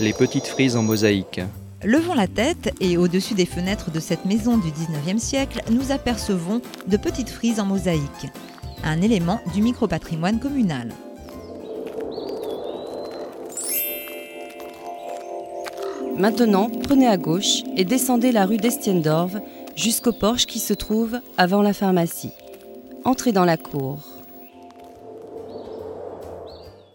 les petites frises en mosaïque. Levons la tête et au-dessus des fenêtres de cette maison du 19e siècle, nous apercevons de petites frises en mosaïque, un élément du micro-patrimoine communal. Maintenant, prenez à gauche et descendez la rue Destiendorf jusqu'au porche qui se trouve avant la pharmacie. Entrez dans la cour.